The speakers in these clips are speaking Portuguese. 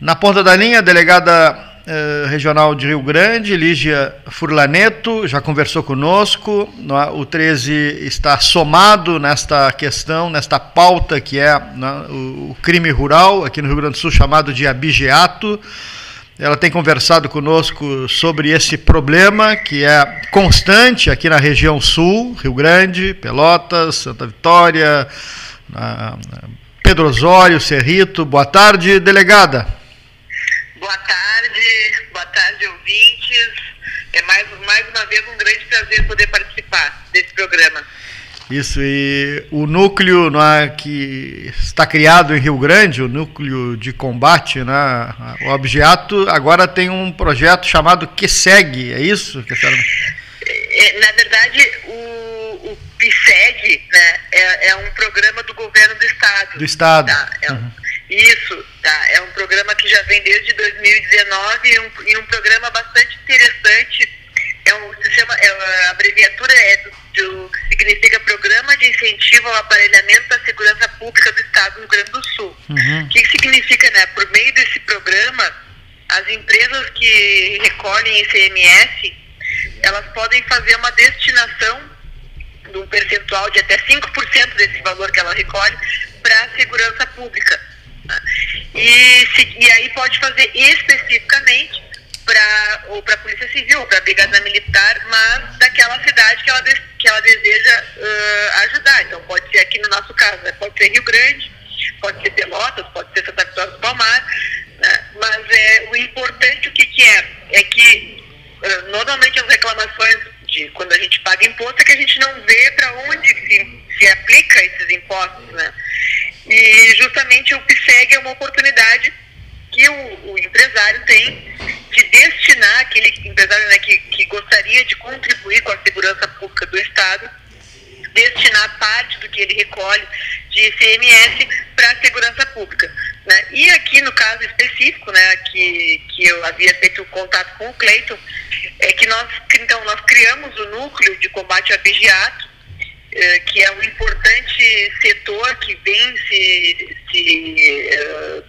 Na ponta da linha, a delegada eh, regional de Rio Grande, Lígia Furlaneto, já conversou conosco. É? O 13 está somado nesta questão, nesta pauta que é né, o crime rural aqui no Rio Grande do Sul, chamado de abigeato. Ela tem conversado conosco sobre esse problema que é constante aqui na região sul, Rio Grande, Pelotas, Santa Vitória, Pedro Osório, Cerrito. Boa tarde, delegada. Boa tarde, boa tarde, ouvintes. É mais, mais uma vez um grande prazer poder participar desse programa. Isso, e o núcleo é, que está criado em Rio Grande, o núcleo de combate, né, o objeto, agora tem um projeto chamado Que Segue, é isso? Que é, na verdade, o, o PSEG né, é, é, um programa do governo do Estado. Do Estado. Tá? É, uhum. Isso, tá. É um programa que já vem desde 2019 e um, e um programa bastante interessante. É um, se chama, é, a abreviatura é do, do, significa Programa de Incentivo ao Aparelhamento da Segurança Pública do Estado do Rio Grande do Sul. Uhum. O que, que significa, né? Por meio desse programa, as empresas que recolhem ICMS, elas podem fazer uma destinação de um percentual de até 5% desse valor que ela recolhe para a segurança pública. E, se, e aí pode fazer especificamente para ou para a Polícia Civil, para a Brigada Militar, mas daquela cidade que ela, que ela deseja uh, ajudar. Então pode ser aqui no nosso caso, né? pode ser Rio Grande, pode ser Pelotas, pode ser Santa Vitória do Palmar, né? mas é, o importante o que, que é? É que uh, normalmente as reclamações de quando a gente paga imposto é que a gente não vê para onde se, se aplica esses impostos, né? E justamente o PSEG é uma oportunidade que o, o empresário tem de destinar aquele empresário né, que, que gostaria de contribuir com a segurança pública do Estado, destinar parte do que ele recolhe de ICMS para a segurança pública. Né? E aqui no caso específico, né, que, que eu havia feito contato com o Cleiton, é que nós, então, nós criamos o núcleo de combate ao vigiato, que é um importante setor que vem se, se, uh,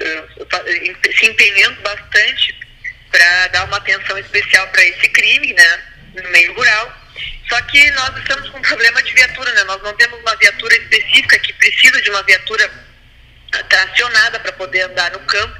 uh, se empenhando bastante para dar uma atenção especial para esse crime né, no meio rural. Só que nós estamos com um problema de viatura, né? nós não temos uma viatura específica que precisa de uma viatura tracionada para poder andar no campo.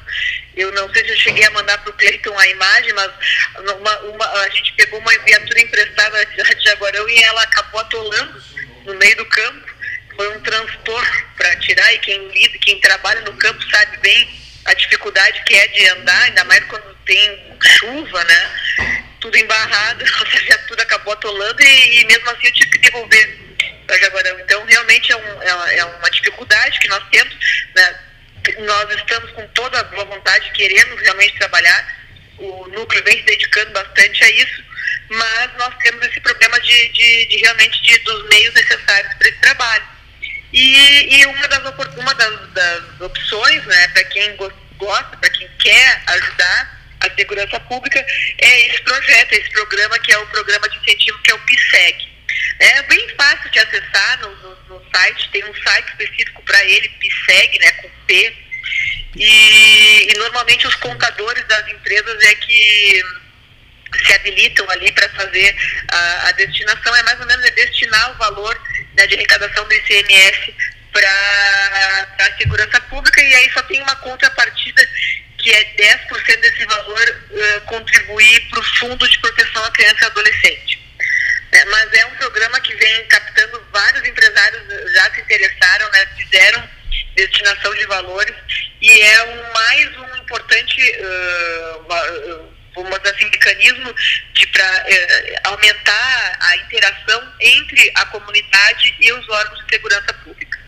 Eu não sei se eu cheguei a mandar para o Cleiton a imagem, mas uma, uma, a gente pegou uma viatura emprestada de Jaguarão e ela acabou atolando no meio do campo. Foi um transtorno para tirar e quem lida, quem trabalha no campo sabe bem a dificuldade que é de andar, ainda mais quando tem chuva, né? Tudo embarrado, a viatura acabou atolando e, e mesmo assim eu tive que devolver para Jaguarão. Então realmente é, um, é, é uma dificuldade que nós temos, né? nós estamos com toda a boa vontade, queremos realmente trabalhar, o núcleo vem se dedicando bastante a isso, mas nós temos esse problema de, de, de realmente de, dos meios necessários para esse trabalho. E, e uma, das, uma das, das opções, né, para quem gosta, para quem quer ajudar a segurança pública, é esse projeto, esse programa que é o programa de incentivo que é o PSEG. É bem fácil de acessar no, no, no site, tem um site específico para ele, PSEG, né, com P. E, e, normalmente os contadores das empresas é que se habilitam ali para fazer a, a, destinação, é mais ou menos é destinar o valor né, de arrecadação do ICMS para a segurança pública e aí só tem uma contrapartida que é 10% desse valor uh, contribuir para o Fundo de Proteção à Criança e Adolescente. Mas é um programa que vem captando vários empresários já se interessaram, né, fizeram destinação de valores e é um, mais um importante uh, assim, mecanismo para uh, aumentar a interação entre a comunidade e os órgãos de segurança pública.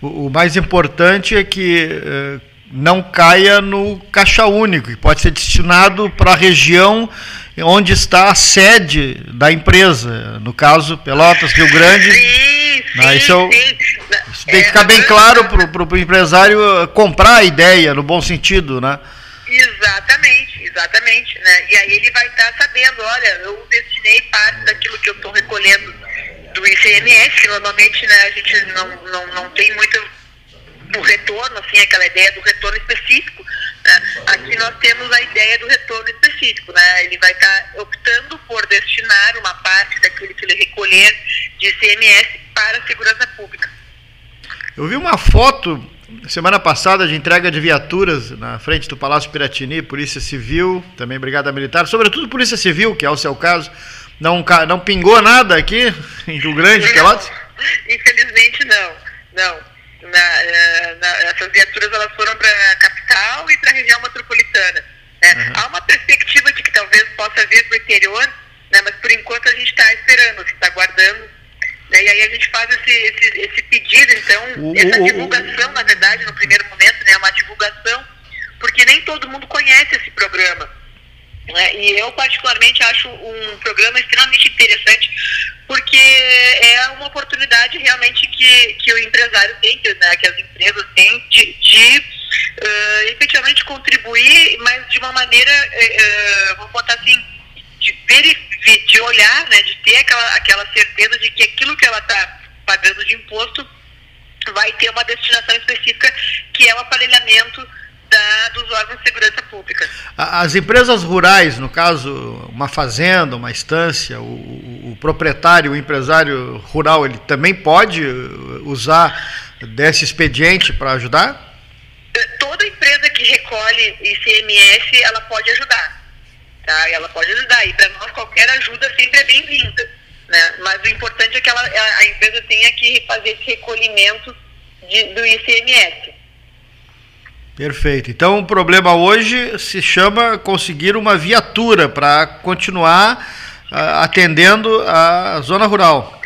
O, mais importante é que uh, não caia no caixa único, que pode ser destinado para a região onde está a sede da empresa, no caso Pelotas, Rio Grande. Sim, né? sim, isso, sim. isso tem que ficar bem claro para o empresário eh, comprar a ideia, no bom sentido, né? Exatamente, exatamente. Né? E aí ele vai estar tá sabendo, olha, eu destinei parte daquilo que eu estou recolhendo do ICMS, normalmente né, a gente não, não, não tem muito o retorno, assim, aquela ideia do retorno específico, né? ideia do retorno específico, né? Ele vai estar tá optando por destinar uma parte daquilo que ele recolher de ICMS para a segurança pública. Eu vi uma foto semana passada de entrega de viaturas na frente do Palácio Piratini, Polícia Civil, também Brigada Militar, sobretudo Polícia Civil, que é o seu caso. Não, não pingou nada aqui em Rio Grande, Pelotas? Infelizmente não, não. Na, eh, na, essas viaturas elas foram para a capital e para a região metropolitana. Né? Uhum. Há uma perspectiva de que talvez né? mas por enquanto a gente está esperando, está aguardando né? E aí a gente faz esse, esse, esse pedido, então, essa divulgação, na verdade, no primeiro momento, né, uma divulgação, porque nem todo mundo conhece esse programa. Né? E eu, particularmente, acho um programa extremamente interessante, porque é uma oportunidade realmente que, que o empresário tem, que, né, que as empresas têm, de, de uh, efetivamente contribuir, mas de uma maneira, uh, vamos botar assim, de olhar, né, de ter aquela, aquela certeza de que aquilo que ela está pagando de imposto vai ter uma destinação específica, que é o aparelhamento da, dos órgãos de segurança pública. As empresas rurais, no caso, uma fazenda, uma estância, o, o proprietário, o empresário rural, ele também pode usar desse expediente para ajudar? Toda empresa que recolhe ICMS, ela pode ajudar. Tá? Ela pode ajudar. E para nós, qualquer ajuda sempre é bem-vinda. Né? Mas o importante é que ela, a, a empresa tenha que fazer esse recolhimento de, do ICMS. Perfeito. Então o problema hoje se chama conseguir uma viatura para continuar uh, atendendo a zona rural.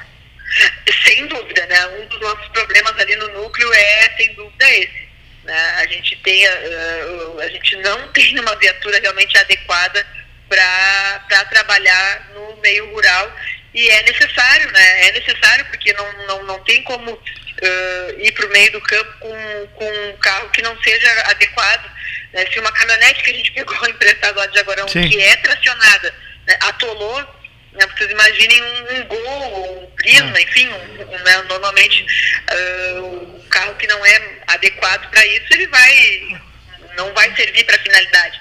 Sem dúvida, né? Um dos nossos problemas ali no núcleo é, sem dúvida, esse. Né? A gente tem, uh, a gente não tem uma viatura realmente adequada para trabalhar no meio rural e é necessário, né? É necessário porque não, não, não tem como uh, ir para o meio do campo com, com um carro que não seja adequado. Né? Se uma caminhonete que a gente pegou emprestado lá de Jaguarão, Sim. que é tracionada, né? atolou, né? vocês imaginem um, um Gol um Prisma, ah. enfim, um, um, né? normalmente uh, o carro que não é adequado para isso, ele vai não vai servir para a finalidade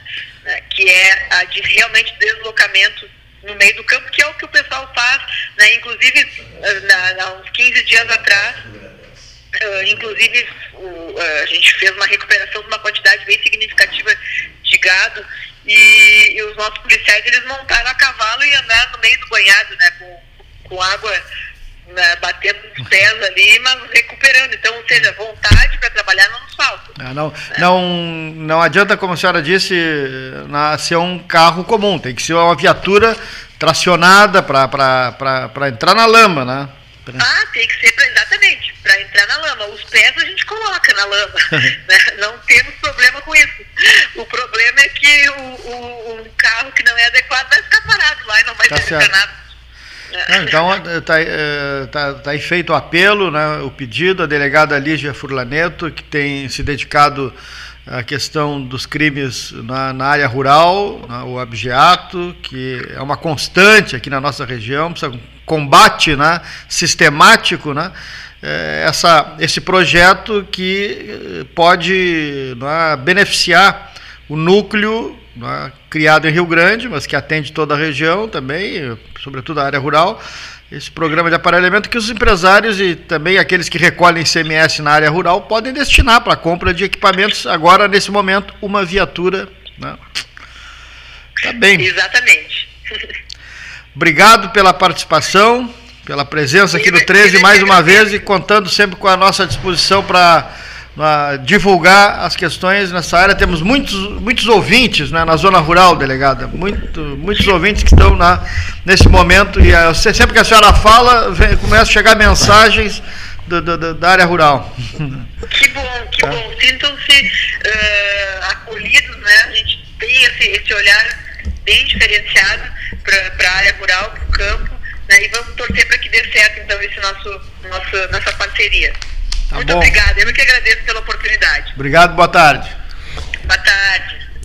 né, que é a de realmente deslocamento no meio do campo, que é o que o pessoal faz, né, inclusive na, na, uns 15 dias atrás, uh, inclusive o, uh, a gente fez uma recuperação de uma quantidade bem significativa de gado e, e, os nossos policiais eles montaram a cavalo e andaram no meio do banhado, né, com, com água né, batendo os pés ali, mas recuperando. Então, ou seja, trabalhar não. É, não, não, não adianta, como a senhora disse, na, ser um carro comum, tem que ser uma viatura tracionada para entrar na lama, né? Ah, tem que ser pra, exatamente, para entrar na lama. Os pés a gente coloca na lama. né? Não temos problema com isso. O problema é que o, o, um carro que não é adequado vai ficar parado lá e não vai tá ser. Então está tá, tá aí feito o apelo, né, o pedido, a delegada Lígia Furlaneto, que tem se dedicado à questão dos crimes na, na área rural, né, o abjeato, que é uma constante aqui na nossa região, precisa combate né, sistemático, né, é, essa, esse projeto que pode né, beneficiar o núcleo né, criado em Rio Grande, mas que atende toda a região também, sobretudo a área rural. Esse programa de aparelhamento que os empresários e também aqueles que recolhem CMS na área rural podem destinar para a compra de equipamentos, agora, nesse momento, uma viatura. Né? Tá bem. Exatamente. Obrigado pela participação, pela presença aqui no 13 mais uma vez e contando sempre com a nossa disposição para divulgar as questões nessa área. Temos muitos, muitos ouvintes né, na zona rural, delegada, muito, muitos ouvintes que estão na, nesse momento. E uh, sempre que a senhora fala, vem, começa a chegar mensagens do, do, da área rural. Que bom, que bom. Sintam-se uh, acolhidos, né? A gente tem esse, esse olhar bem diferenciado para a área rural, para o campo, né? e vamos torcer para que dê certo, então, esse nosso, nosso, nossa parceria. Tá Muito bom. obrigada. Eu que agradeço pela oportunidade. Obrigado, boa tarde. Boa tarde.